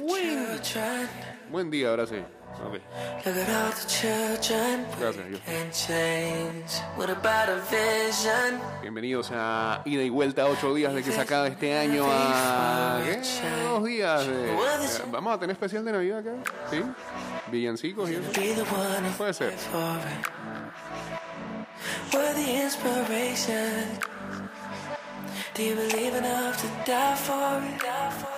Buen, buen día, ahora sí. Ok. Look at all the children Gracias, Dios. and change. What about a vision? Bienvenidos a Ida y Vuelta, ocho días de que se acabe este año a... ¿Qué? Dos días de... eh, ¿Vamos a tener especial de Navidad acá? ¿Sí? Villancicos y eso. Puede ser. for. Do you believe enough to die for it?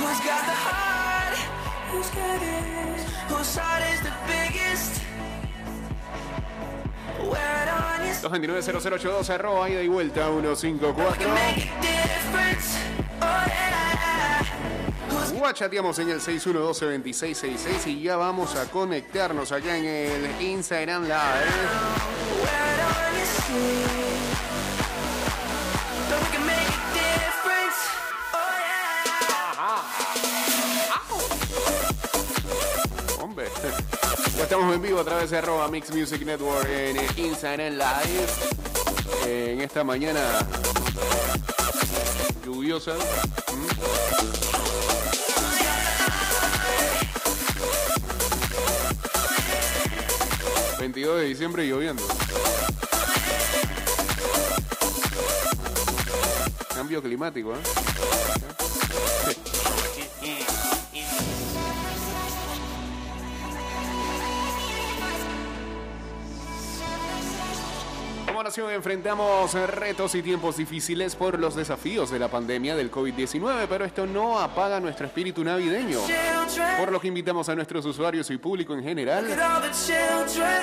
Who's got the heart? Who's got it? Whose heart is the biggest? Wear it on your 229-0082, arroba Ida y Vuelta, 154. make a difference. Oh yeah. Who's Guachateamos en el 6112-2666 y ya vamos a conectarnos allá en el Instagram Live. Estamos en vivo a través de arroba Mix Music Network en el Instagram Live. Eh, En esta mañana lluviosa. ¿Mm? 22 de diciembre lloviendo. Cambio climático, ¿eh? nación enfrentamos retos y tiempos difíciles por los desafíos de la pandemia del COVID-19, pero esto no apaga nuestro espíritu navideño. Por lo que invitamos a nuestros usuarios y público en general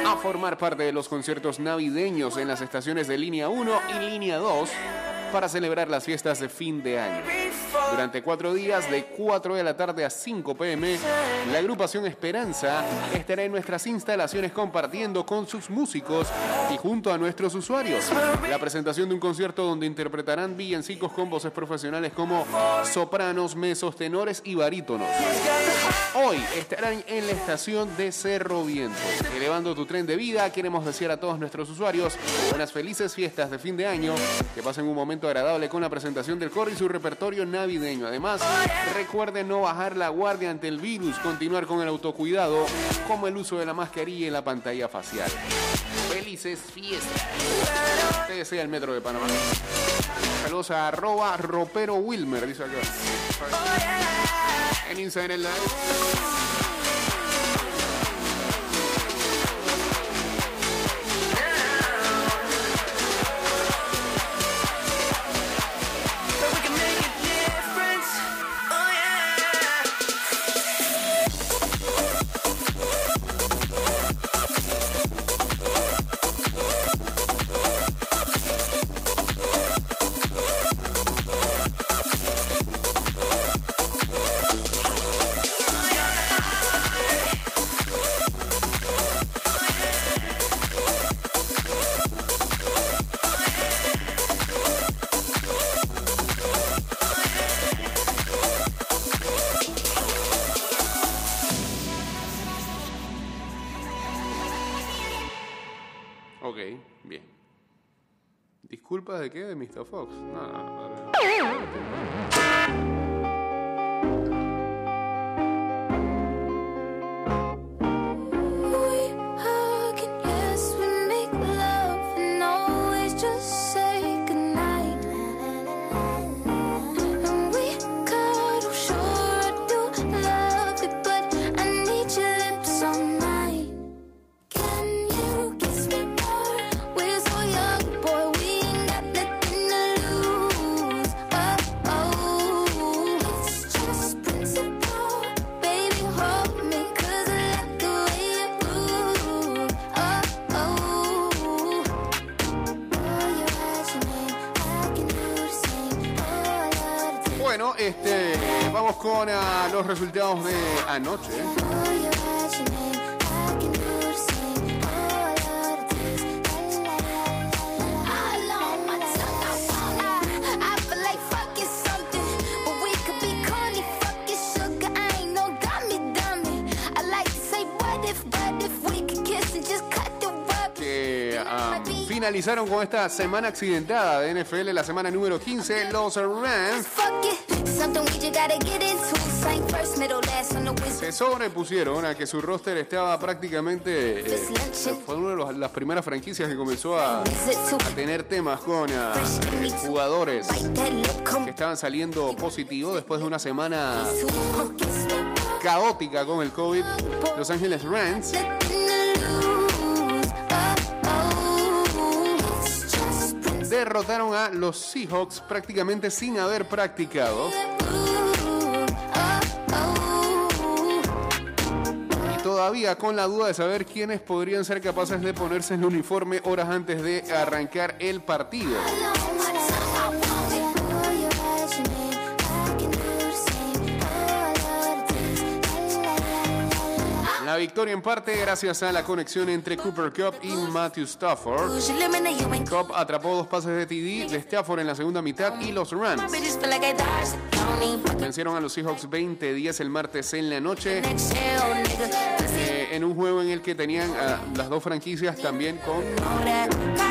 a formar parte de los conciertos navideños en las estaciones de línea 1 y línea 2 para celebrar las fiestas de fin de año. Durante cuatro días, de 4 de la tarde a 5 pm, la agrupación Esperanza estará en nuestras instalaciones compartiendo con sus músicos y junto a nuestros usuarios. La presentación de un concierto donde interpretarán villancicos con voces profesionales como sopranos, mesos, tenores y barítonos. Hoy estarán en la estación de Cerro Viento. Elevando tu tren de vida, queremos desear a todos nuestros usuarios unas felices fiestas de fin de año, que pasen un momento agradable con la presentación del coro y su repertorio navideño. Además, recuerden no bajar la guardia ante el virus, continuar con el autocuidado, como el uso de la mascarilla y la pantalla facial. Felices fiestas. Te desea el Metro de Panamá. Saludos a arroba ropero Wilmer, dice acá. En Instagram Live. Ok, bien. ¿Disculpas de qué? ¿De Mr. Fox? No, no, no. Rub? que ah, finalizaron con esta semana accidentada de NFL, la semana número 15, los Rams Se sobrepusieron a que su roster estaba prácticamente. eh, fue una de las primeras franquicias que comenzó a, tener temas con ah, eh, jugadores que estaban saliendo positivos después de una semana caótica con el COVID. Los Ángeles Rams derrotaron a los Seahawks prácticamente sin haber practicado. Todavía con la duda de saber quiénes podrían ser capaces de ponerse el uniforme horas antes de arrancar el partido. La victoria en parte gracias a la conexión entre Cooper Cup y Matthew Stafford. Cup atrapó dos pases de TD de Stafford en la segunda mitad y los Rams vencieron a los Seahawks 20-10 el martes en la noche. Pussy, eh, en un juego en el que tenían a las dos franquicias también con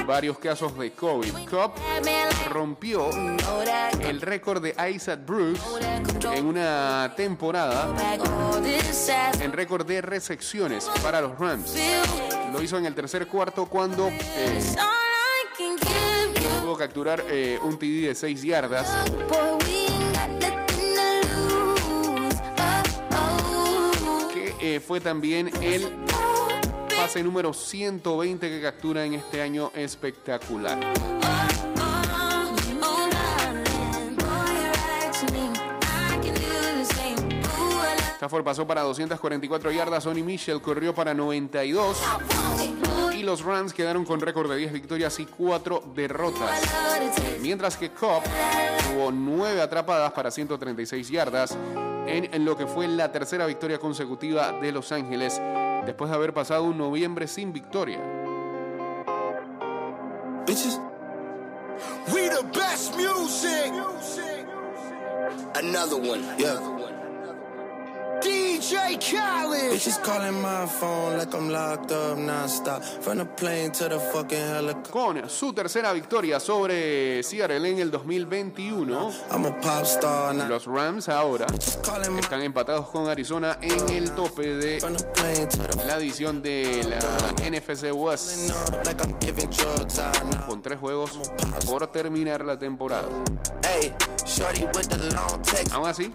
varios casos de COVID. Like rompió el récord de Isaac Bruce en una temporada en récord de recepciones para los Rams. Lo hizo en el tercer cuarto cuando eh, pudo capturar eh, un TD de 6 yardas. Eh, fue también el pase número 120 que captura en este año espectacular. Stafford pasó para 244 yardas, Sonny Michel corrió para 92 y los Rams quedaron con récord de 10 victorias y 4 derrotas. Mientras que Cobb tuvo 9 atrapadas para 136 yardas en, lo que fue la tercera victoria consecutiva de Los Ángeles después de haber pasado un noviembre sin victoria. Best music. Another one. DJ Khaled. Bitches calling my phone like I'm locked up nonstop. From the plane to the fucking helicopter. Con su tercera victoria sobre Seattle en el 2021, I'm a pop star now. los Rams ahora están empatados con Arizona en el tope de la edición de la NFC West con tres juegos por terminar la temporada. Hey, shorty with the long text. Aún así,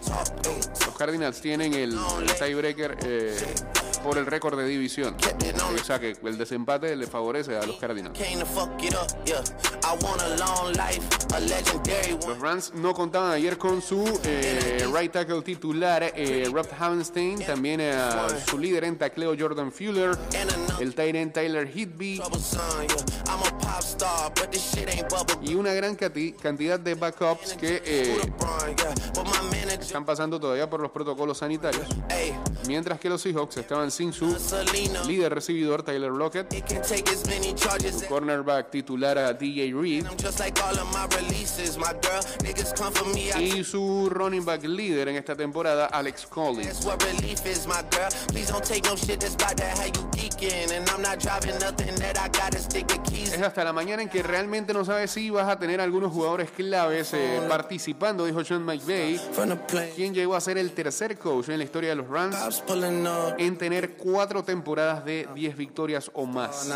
los Cardinals tienen el tiebreaker eh, por el récord de división. O sea que el desempate le favorece a los Cardinals. Los Rams no contaban ayer con su eh, right tackle titular, eh, Rob Havenstein, también eh, su líder en tacleo, Jordan Fuller, el tight end Tyler Hitby y una gran cantidad de backups que eh, están pasando todavía por los protocolos sanitarios, mientras que los Seahawks estaban sin su líder recibidor Tyler Lockett, as cornerback titular a DJ Reed. Y su running back líder en esta temporada Alex Collins. Es hasta la mañana en que realmente no sabes si vas a tener algunos jugadores claves eh, participando, dijo Sean McVay, quien llegó a ser el tercer coach en la historia de los Rams en tener cuatro temporadas de 10 victorias o más.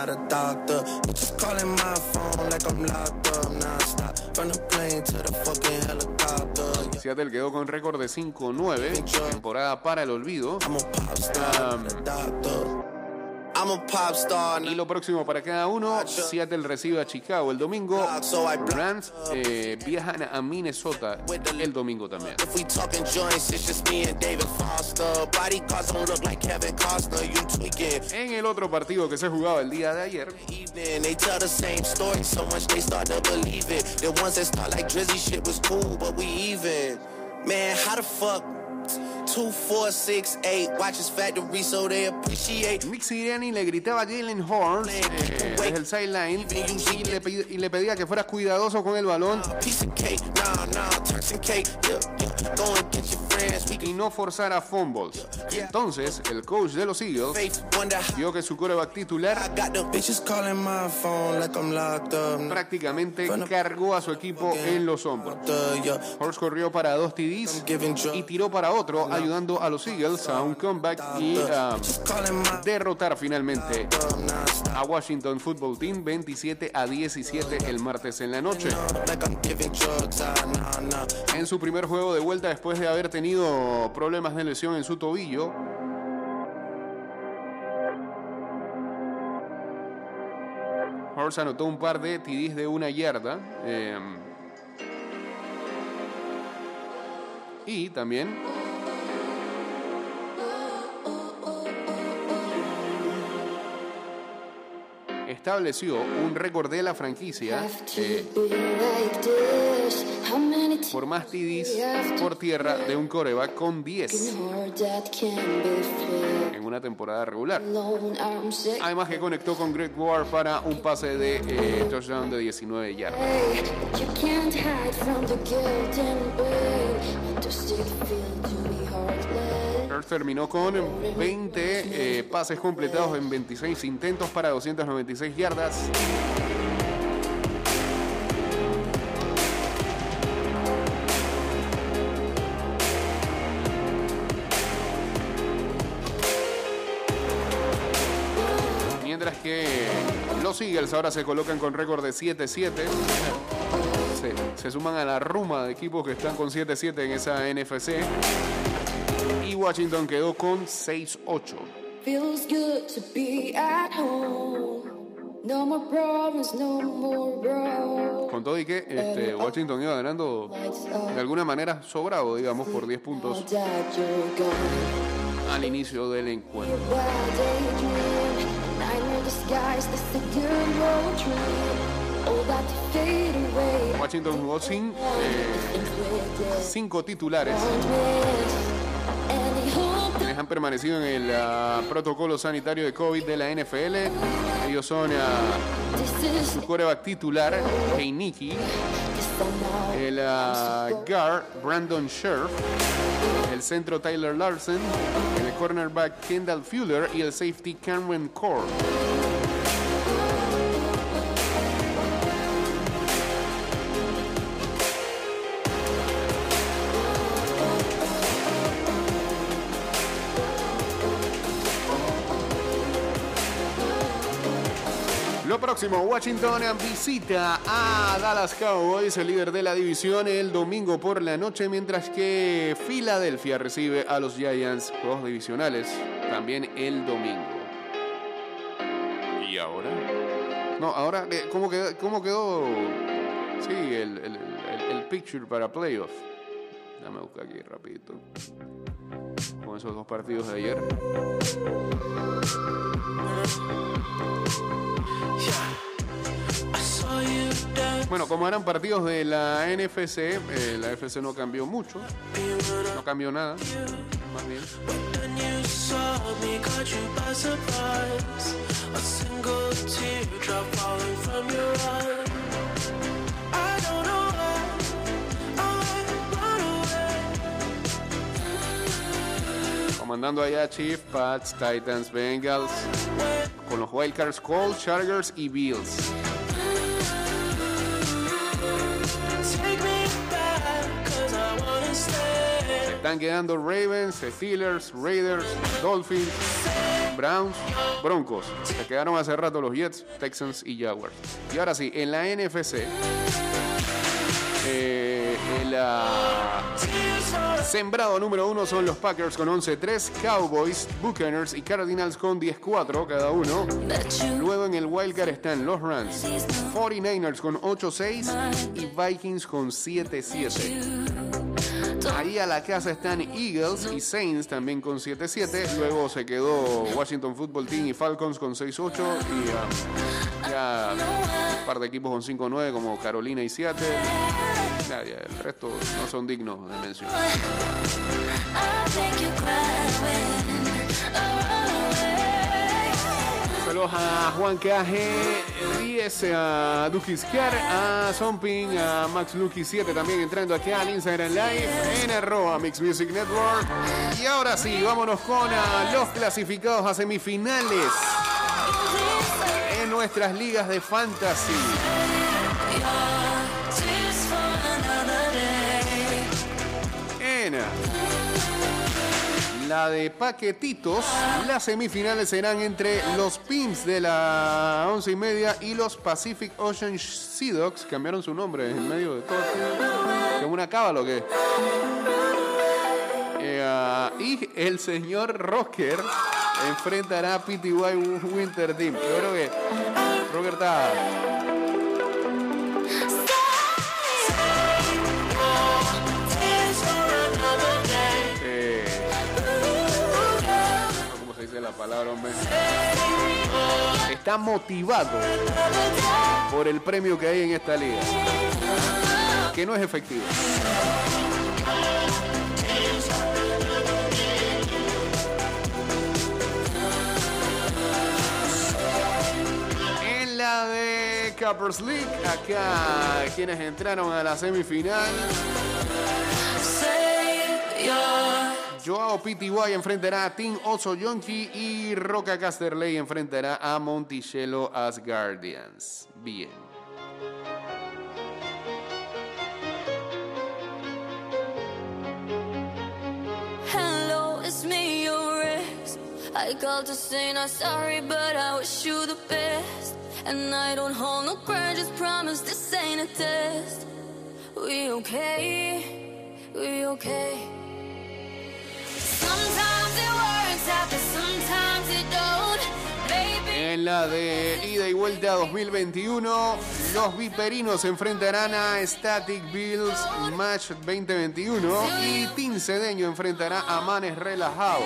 Seattle quedó con récord de 5-9, temporada para el olvido. I'm I'm a pop star, Y lo próximo para cada uno, Seattle recibe a Chicago el domingo. Rams eh, viajan a Minnesota el domingo también. If we talking joints, it's just me and David Foster. Body cars don't look like Kevin Costner. You tweaking. En el otro partido que se jugaba el día de ayer, Evening, they tell the same story so much they start to believe it. The ones that start like Drizzy shit was cool, but we even. Man, how the fuck Two, four, six, eight. Watch his factory so they appreciate. Nick Sirianni le gritaba a Jalen Horns eh, desde el sideline y le, pedi- y le pedía que fueras cuidadoso con el balón. Y no forzara fumbles. Entonces, el coach de los Eagles vio que su coreback titular prácticamente cargó a su equipo en los hombros. Horst corrió para dos TDs y tiró para otro, ayudando a los Eagles a un comeback y a my derrotar finalmente a Washington Football Team 27 a 17 el martes en la noche. Ah. En su primer juego de vuelta después de haber tenido problemas de lesión en su tobillo, Horst anotó un par de TDs de una yarda. eh, y también estableció un récord de la franquicia eh, por más TDs por tierra de un coreback con 10 en una temporada regular. Además que conectó con Greg Ward para un pase de eh, touchdown de 19 yardas. Terminó con 20 eh, pases completados en 26 intentos para 296 yardas. Mientras que los Eagles ahora se colocan con récord de 7-7. Se, se suman a la ruma de equipos que están con 7-7 en esa NFC. Washington quedó con 6-8. Feels good to be at home. No more problems, no more. Con todo y que este, Washington iba ganando de alguna manera sobrado, digamos, por 10 puntos al inicio del encuentro. Washington jugó sin eh, cinco titulares, han permanecido en el ah, protocolo sanitario de COVID de la NFL. Ellos son ah, su coreback titular, now. el ah, guard, Brandon Scherf, el centro Tyler Larsen, el cornerback Kendall Fuller y el safety Cameron Core. Próximo, Washington visita a Dallas Cowboys, el líder de la división, el domingo por la noche, mientras que Filadelfia recibe a los Giants, juegos divisionales, también el domingo. ¿Y ahora? No, ahora, eh, ¿cómo quedó? cómo quedó? Sí, el, el- el- el picture para playoff. Dame buscar aquí rapidito. Esos dos partidos de ayer. Bueno, como eran partidos de la NFC, eh, la NFC no cambió mucho, no cambió nada, más bien. Comandando allá Chief, Pats, Titans, Bengals, con los Wildcards, Colts, Chargers y Bills. Stay. Están quedando Ravens, Steelers, Raiders, Dolphins, Browns, Broncos. Se quedaron hace rato los Jets, Texans y Jaguars. Y ahora sí, en la NFC, eh, el ah, sembrado número uno son los Packers con 11-3, Cowboys, Buccaneers y Cardinals con 10-4 cada uno. Luego en el Wildcard están los Rams, 49ers con 8-6 y Vikings con 7-7. Ahí a la casa están Eagles y Saints también con 7-7. Luego se quedó Washington Football Team y Falcons con 6-8. Y ah, ya un par de equipos con 5-9 como Carolina y Seattle. El resto no son dignos de mención. Saludos a Juan Caje 10, a Skiar, a Zomping, a Max Lucky 7 también entrando aquí al Instagram Live en arroba Mix Music Network. Y ahora sí, vámonos con ah, los clasificados a semifinales en nuestras ligas de fantasy. La de paquetitos, las semifinales serán entre los Pimps de la once y media y los Pacific Ocean Sea Dogs. Cambiaron su nombre en medio de todo. Como una cábala o qué. Eh, y el señor Rocker enfrentará a PTY Winter Team. Yo creo que Rocker está. La palabra, hombre? Está motivado por el premio que hay en esta liga. Que no es efectivo. En la de Cappers League, acá quienes entraron a la semifinal. Joao PTY enfrentará a Team Oso Yonki y Roca Casterley enfrentará a Monticello Asgardians. Bien. I called to say not sorry, but I wish you the best. And I don't hold no grudges, promise this ain't a test. We okay? We okay? En la de ida y vuelta 2021, los viperinos se enfrentarán a Static Bills Match 2021 y Team Cedeño enfrentará a Manes Relajados.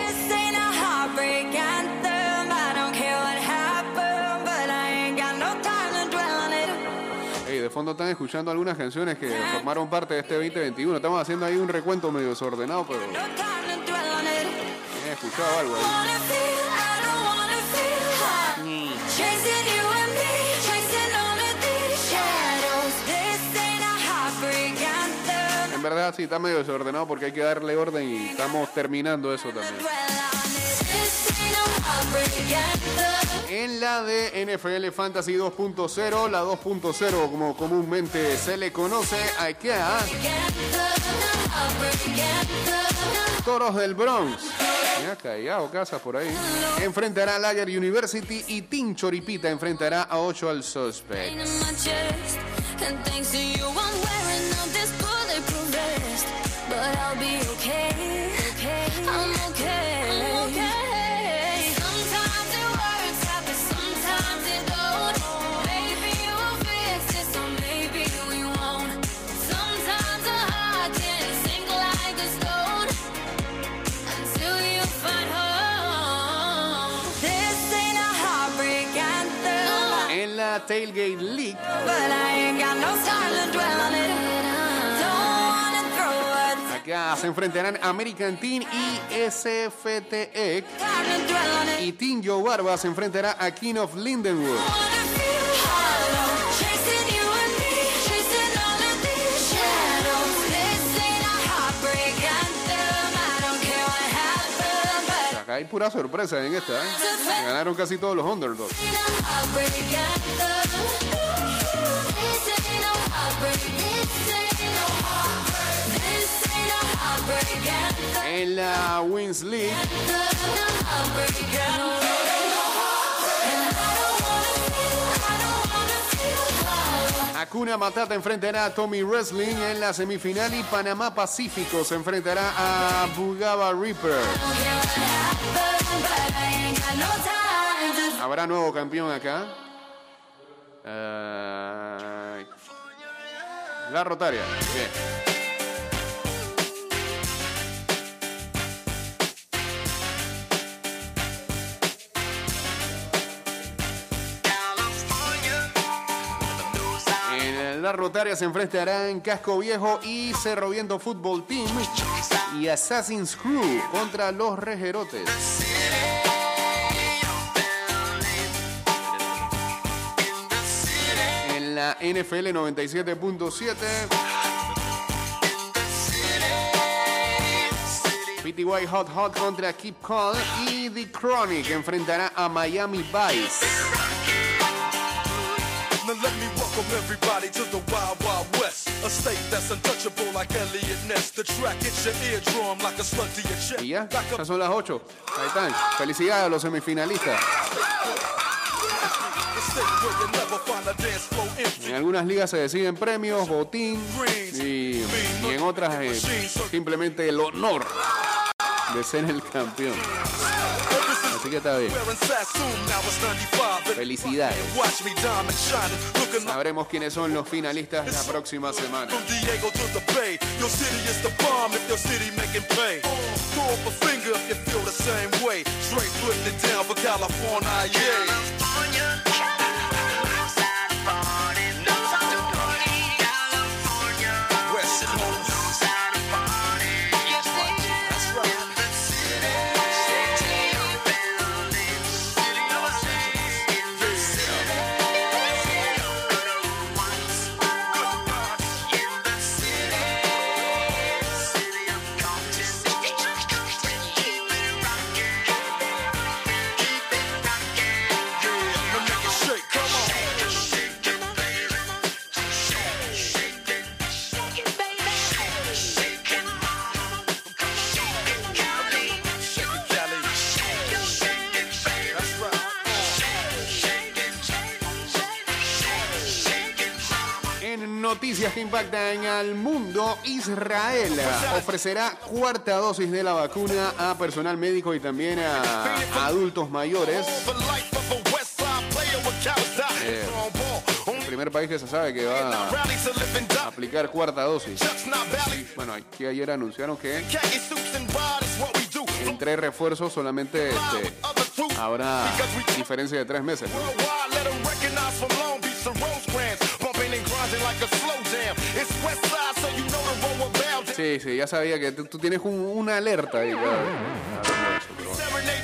de fondo están escuchando algunas canciones que formaron parte de este 2021. Estamos haciendo ahí un recuento medio desordenado, pero he escuchado algo ahí. Anthem. En verdad sí está medio desordenado porque hay que darle orden y estamos terminando eso también. En la de NFL Fantasy 2.0, la 2.0 como comúnmente se le conoce, acá Toros del Bronx. Ya callado, casas por ahí. Enfrentará a Lager University y Team Choripita enfrentará a 8 al Suspect. Throw it. acá se enfrentarán American Team y SFTX. It. Y Team Joe Barba se enfrentará a King of Lindenwood. Hay pura sorpresa en esta. ¿eh? Ganaron casi todos los underdogs. ain't a heartbreak anthem. Hakuna Matata enfrentará a Tommy Wrestling en la semifinal y Panamá Pacífico se enfrentará a Bugaba Reaper. ¿Habrá nuevo campeón acá? Eh, la Rotaria. Bien. En La Rotaria se enfrentará en Casco Viejo y Cerro Viento Fútbol Team y Assassin's Crew contra los Rejerotes. En la NFL 97.7. PTY Hot Hot contra Keep Call y The Chronic enfrentará a Miami Vice. Welcome everybody to the Wild Wild West. A state that's untouchable like Elliot Ness. The track hits your eardrum like a slug to your chest. Y ya, ya son las 8. Ahí están. Felicidades a los semifinalistas. En algunas ligas se deciden premios, botín y, y en otras eh, simplemente el honor de ser el campeón. Así que está bien. Wearing Sassoon, now it's 95. Felicidades. Sabremos quiénes son los finalistas la próxima semana. Noticias que impactan al mundo, Israel ofrecerá cuarta dosis de la vacuna a personal médico y también a adultos mayores. El primer país que se sabe que va a aplicar cuarta dosis. Bueno, aquí ayer anunciaron que en tres refuerzos solamente este, habrá diferencia de tres meses. Sí, sí, ya sabía que tú, tienes un- una alerta ahí.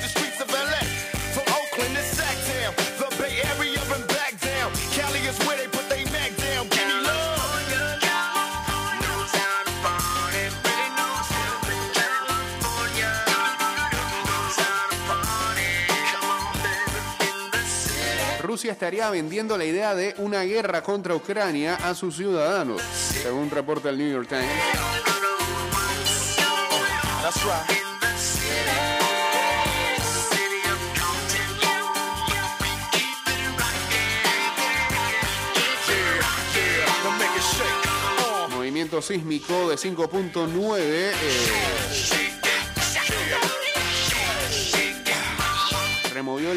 streets Estaría vendiendo la idea de una guerra contra Ucrania a sus ciudadanos, según un reporte del New York Times. Movimiento sísmico de 5.9 eh,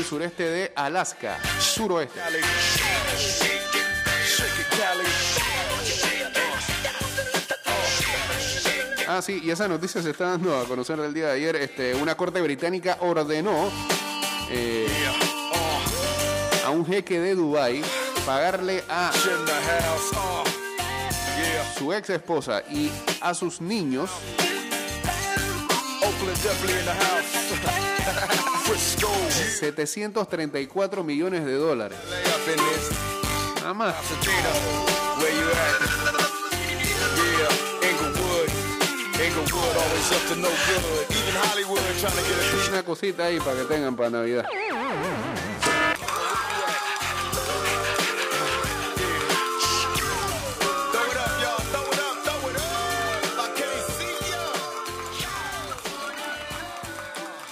sureste de Alaska, suroeste. Ah, sí, y esa noticia se está dando a conocer el día de ayer. Este, una corte británica ordenó eh, a un jeque de Dubái pagarle a su ex esposa y a sus niños 734 millones de dólares. Nada más. Una cosita ahí para que tengan para Navidad.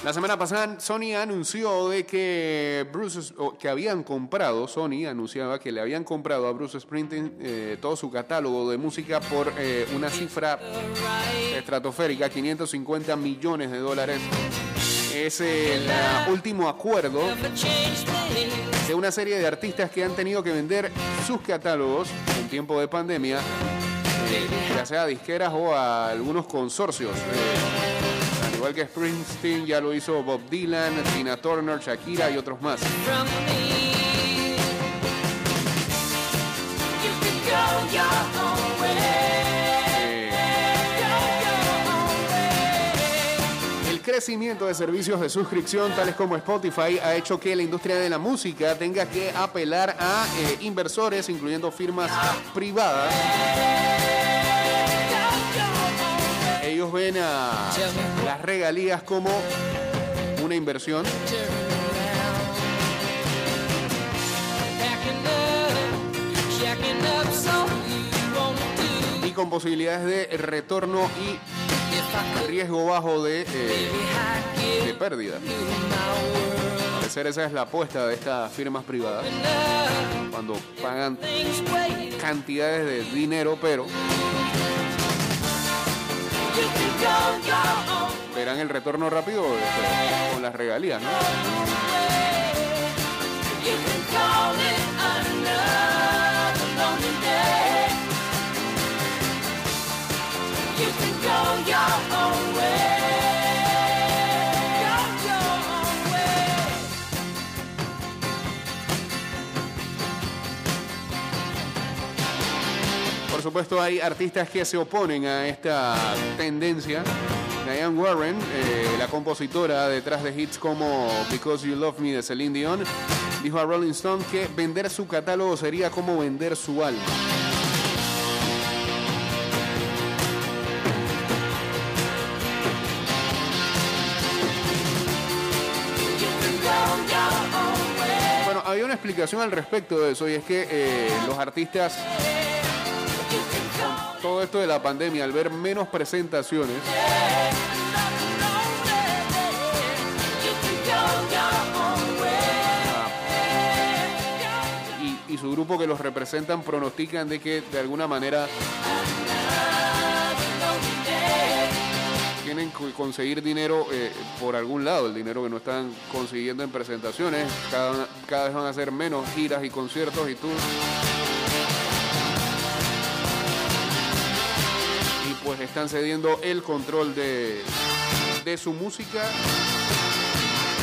La semana pasada Sony anunció de que Bruce que habían comprado, Sony anunciaba que le habían comprado a Bruce Springsteen eh, todo su catálogo de música por eh, una cifra estratosférica, 550 millones de dólares. Es el último acuerdo de una serie de artistas que han tenido que vender sus catálogos en tiempo de pandemia, eh, ya sea a disqueras o a algunos consorcios igual que Springsteen, ya lo hizo Bob Dylan, Tina Turner, Shakira y otros más. el crecimiento de servicios de suscripción tales como Spotify ha hecho que la industria de la música tenga que apelar a eh, inversores, incluyendo firmas privadas. Ellos ven a las regalías como una inversión y con posibilidades de retorno y riesgo bajo de, eh, de pérdida. Esa es la apuesta de estas firmas privadas cuando pagan cantidades de dinero, pero verán el retorno rápido este, con las regalías, ¿no? Supuesto, hay artistas que se oponen a esta tendencia. Diane Warren, eh, la compositora detrás de hits como Because You Love Me de Celine Dion, dijo a Rolling Stone que vender su catálogo sería como vender su alma. Bueno, había una explicación al respecto de eso y es que eh, los artistas, todo esto de la pandemia, al ver menos presentaciones, y, su grupo que los representan pronostican de que de alguna manera tienen que conseguir dinero eh, por algún lado, el dinero que no están consiguiendo en presentaciones, cada, cada vez van a hacer menos giras y conciertos y tours. Pues están cediendo el control de, de su música,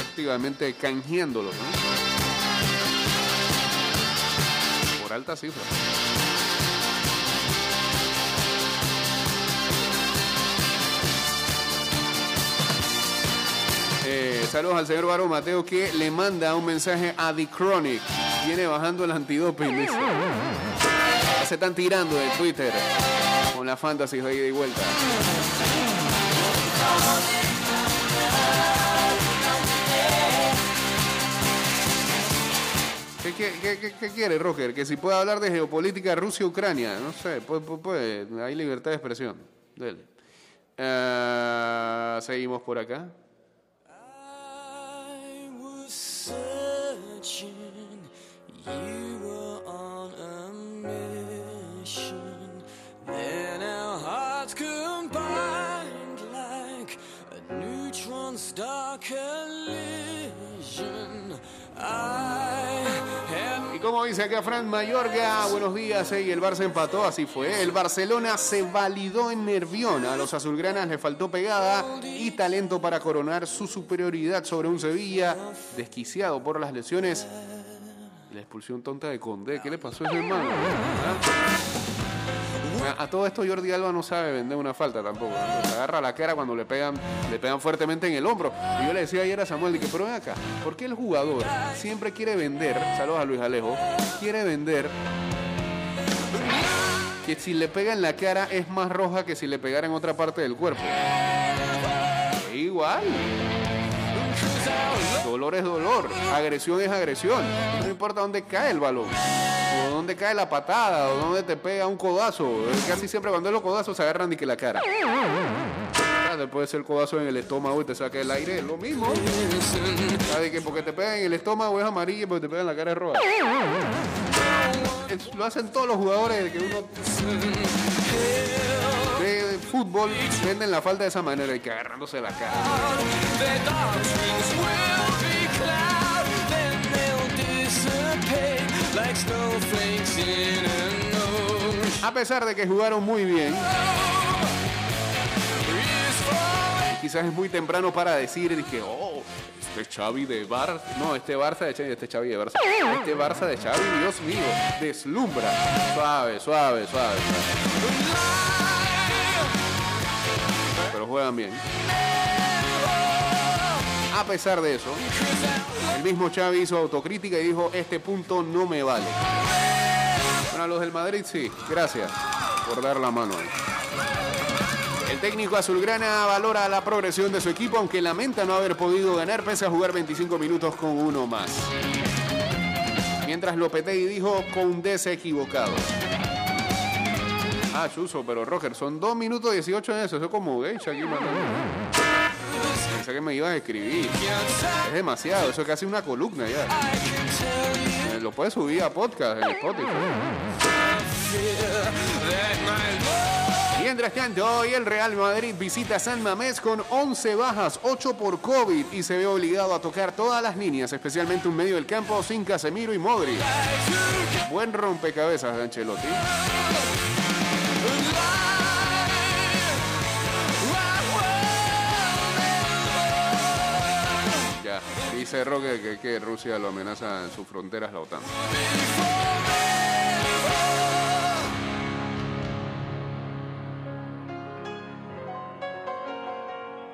activamente canjeándolo. Por alta cifra. Eh, saludos al señor Baro Mateo que le manda un mensaje a The Chronic. Viene bajando el antidoping. Se están tirando de Twitter con la fantasy de ida y vuelta. ¿Qué, qué, qué- quiere, Rocker? Que si puede hablar de geopolítica Rusia-Ucrania. No sé, puede, hay libertad de expresión. Dele. Ah, seguimos por acá. I was searching, you Y como dice acá Fran Mayorga, buenos días, y el Barça empató, así fue. El Barcelona se validó en Nervión, a los azulgranas le faltó pegada y talento para coronar su superioridad sobre un Sevilla desquiciado por las lesiones. La expulsión tonta de Condé, ¿qué le pasó a ese hermano? A, a todo esto Jordi Alba no sabe vender una falta tampoco. ¿no? Se agarra la cara cuando le pegan, le pegan fuertemente en el hombro. Y yo le decía ayer a Samuel, pero ven acá, ¿por qué el jugador siempre quiere vender, saludos a Luis Alejo, quiere vender que si le pega en la cara es más roja que si le pegara en otra parte del cuerpo? Es igual. Dolor es dolor, agresión es agresión. No importa dónde cae el balón, o dónde cae la patada, o dónde te pega un codazo. Casi siempre cuando es los codazos se agarran y que la cara. Ah, Después el codazo en el estómago y te saca el aire, es lo mismo. ¿Sabes que porque te pegan en el estómago es amarillo porque te pegan en la cara es roja? Lo hacen todos los jugadores que uno fútbol venden la falta de esa manera y que agarrándose la cara. A pesar de que jugaron muy bien, quizás es muy temprano para decir que, oh, este Xavi de Barça, no, este Barça de Xavi, este Xavi de Barça, este Barça de Xavi, Dios mío, deslumbra. Suave, suave, suave. suave. Juegan bien. A pesar de eso, el mismo Xavi hizo autocrítica y dijo, este punto no me vale. Bueno, los del Madrid sí, gracias por dar la mano. El técnico azulgrana valora la progresión de su equipo, aunque lamenta no haber podido ganar pese a jugar 25 minutos con uno más. Mientras Lopetegui dijo con desequivocado. Ah, Chuso, pero Roger, son 2 minutos 18 en eso. Eso es como geisha aquí. Pensé que me ibas a escribir. Es demasiado, eso es casi una columna ya. Eh, Lo puedes subir a podcast en Spotify. Mientras tanto, hoy el Real Madrid visita San Mamés con 11 bajas, 8 por COVID y se ve obligado a tocar todas las líneas, especialmente un medio del campo sin Casemiro y Modric. Buen rompecabezas de Ancelotti. Ya, dice Roque que, que Rusia lo amenaza en sus fronteras la OTAN.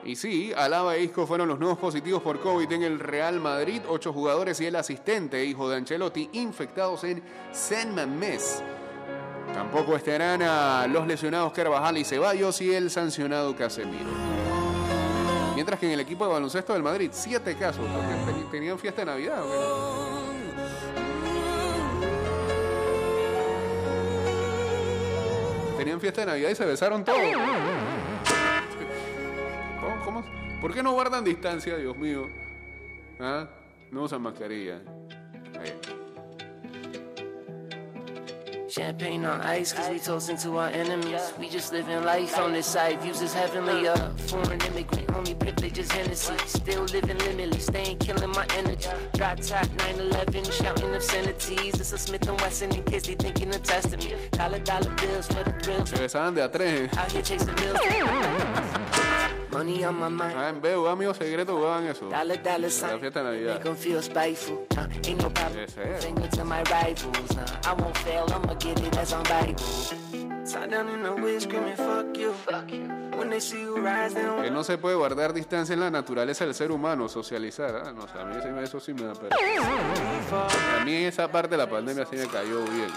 Y sí, Alaba e Isco fueron los nuevos positivos por COVID en el Real Madrid. Ocho jugadores y el asistente, hijo de Ancelotti, infectados en San Mamés. Tampoco estarán a los lesionados Carvajal y Ceballos y el sancionado Casemiro. Mientras que en el equipo de baloncesto del Madrid, siete casos, porque tenían fiesta de Navidad. ¿o? Tenían fiesta de Navidad y se besaron todos. ¿Cómo, cómo? ¿Por qué no guardan distancia, Dios mío? ¿Ah? No usan mascarilla. Ahí. Champagne on ice, cause we toasting to our enemies. We just living life on this side, views is heavenly. Uh, foreign immigrant, homie, privilege is Hennessy. Still living limitless, they ain't killing my energy. Drop top 911, shouting obscenities. It's a Smith and Wesson in case they thinking of testing me. Dollar, dollar bills for the thrills. Se besaban de a tres. Out here chasing bills. Money on my mind. Ah, en vez amigos secretos jugaban eso. Dollar, dollar sign. La fiesta de Navidad. Uh, ain't no problem. Yes, sir. Finger to my rivals. Uh, I won't fail, I'ma get it as on Bible. Sat down in the way screaming, fuck you. Fuck you. When they see you rise, they don't Que no se puede guardar distancia en la naturaleza del ser humano, socializar. Ah, no sé, a mí eso sí me da pena. A mí esa parte de la pandemia sí me cayó bien.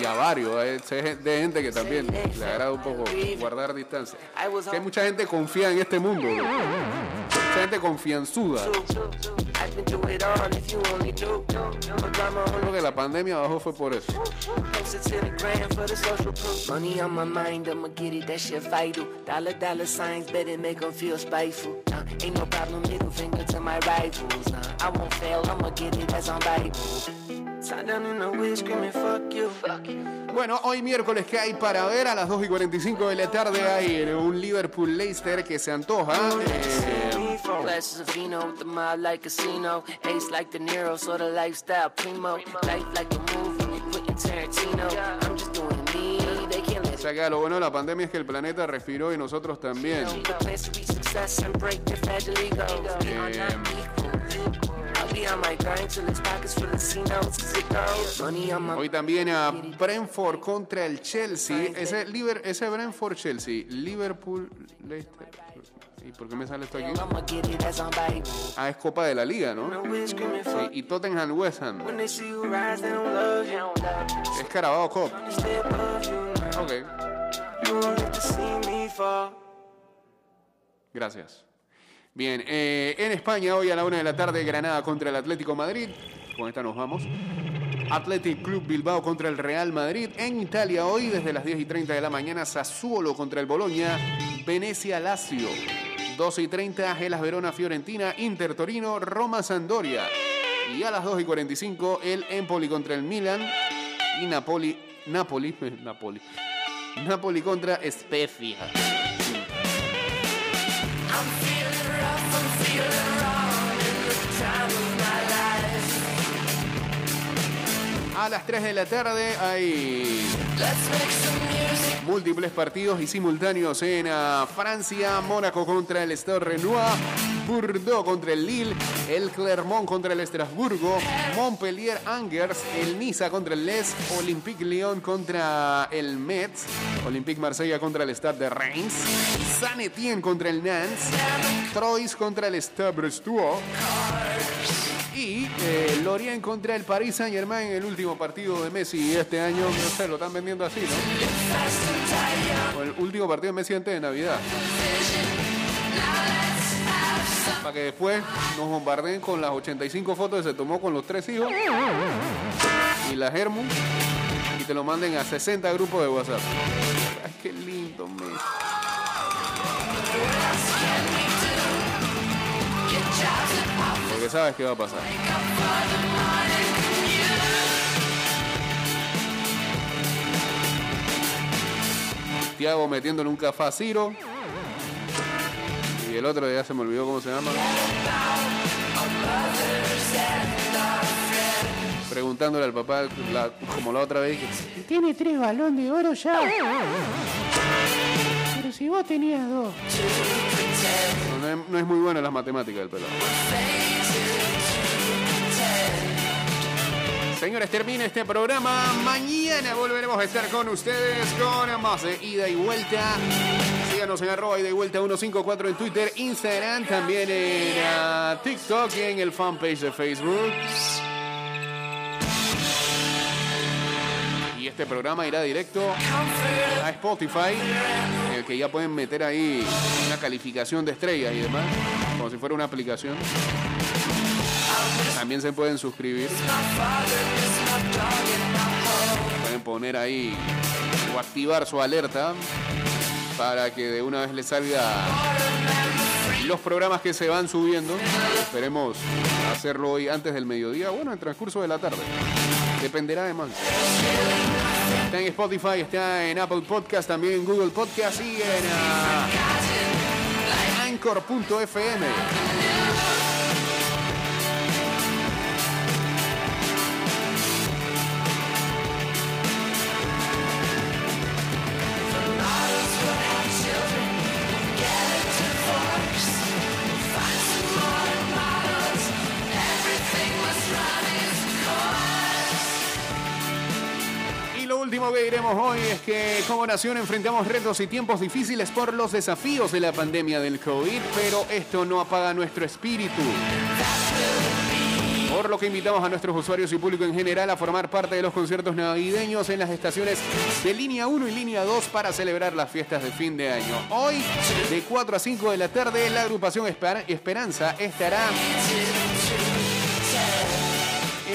Y a varios, eh, de gente que también le agrada un poco guardar distancia. Que hay mucha gente confía en este mundo. bro. Mucha gente confianzuda. Creo que la pandemia bajó fue por eso. Money on my mind, I'ma get it, that shit vital. Dollar, dollar signs, better make 'em feel spiteful. Uh, ain't no problem, middle finger to my rivals. Uh, I won't fail, I'ma get it as on Bible. Bueno, hoy miércoles que hay para ver a las 2 y 45 de la tarde hay un Liverpool Leicester que se antoja. Eh, o sea que lo bueno de la pandemia es que el planeta respiró y nosotros también. The Hoy también a Brentford contra el Chelsea. Ese, Liver, ese Brentford Chelsea. Liverpool Leicester. ¿Y por qué me sale esto aquí? Ah, es Copa de la Liga, ¿no? Sí, y Tottenham West Ham. Es Carabao Cup. Ok, gracias. Bien, eh, en España hoy a la una de la tarde Granada contra el Atlético Madrid. Con esta nos vamos. Athletic Club Bilbao contra el Real Madrid. En Italia hoy desde las 10 y 30 de la mañana Sassuolo contra el Boloña. Venecia Lazio. 12 y 30 Gelas Verona Fiorentina. Inter Torino Roma Sandoria. Y a las 2 y 45 el Empoli contra el Milan. Y Napoli. Napoli. Napoli. Napoli contra Spezia. A a las 3 de la tarde hay múltiples partidos y simultáneos en ah, Francia, Mónaco contra el Stade Renoir, Bordeaux contra el Lille, el Clermont contra el Estrasburgo, Montpellier Angers, el Niza contra el Les, Olympique Lyon contra el Metz, Olympique Marsella contra el Stade de Reims, Saint Etienne contra el Nantes, Troyes contra el Stade Brestois, y eh, Lorient contra el Paris Saint Germain, el último partido de Messi este año. No sé, lo están vendiendo así, ¿no? O el último partido de Messi antes de Navidad. Para que después nos bombardeen con las 85 fotos que se tomó con los tres hijos y la Germu y te lo manden a 60 grupos de WhatsApp. Ay, qué lindo, Messi. Porque sabes qué va a pasar. Tiago metiéndole un café a Ciro. Y el otro ya se me olvidó cómo se llama. Preguntándole al papá, como la otra vez, tiene tres balones de oro ya. Pero si vos tenías dos. No, es, muy buena las matemáticas del pelado. Señores, termina este programa. Mañana volveremos a estar con ustedes con más de ida y vuelta. Síganos en arroba y vuelta 154 en Twitter, Instagram, también en ah, TikTok y en el fanpage de Facebook. Y este programa irá directo a Spotify, en el que ya pueden meter ahí una calificación de estrellas y demás, como si fuera una aplicación. También se pueden suscribir. Pueden poner ahí o activar su alerta para que de una vez les salga los programas que se van subiendo. Esperemos hacerlo hoy antes del mediodía, bueno, en transcurso de la tarde. Dependerá de más. Está en Spotify, está en Apple Podcast, también en Google Podcast y en ah, Anchor.fm. diremos hoy es que como nación enfrentamos retos y tiempos difíciles por los desafíos de la pandemia del COVID, pero esto no apaga nuestro espíritu. Por lo que invitamos a nuestros usuarios y público en general a formar parte de los conciertos navideños en las estaciones de línea 1 y línea 2 para celebrar las fiestas de fin de año. Hoy, de 4 a 5 de la tarde, la agrupación Esper- Esperanza estará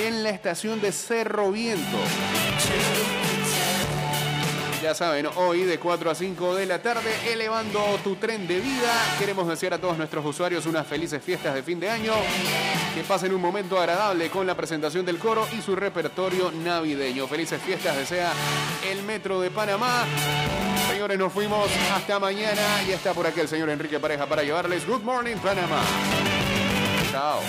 en la estación de Cerro Viento. Ya saben, hoy de 4 a 5 de la tarde, elevando tu tren de vida. Queremos desear a todos nuestros usuarios unas felices fiestas de fin de año. Que pasen un momento agradable con la presentación del coro y su repertorio navideño. Felices fiestas desea el Metro de Panamá. Señores, nos fuimos. Hasta mañana. Y está por aquí el señor Enrique Pareja para llevarles Good Morning Panamá. Chao.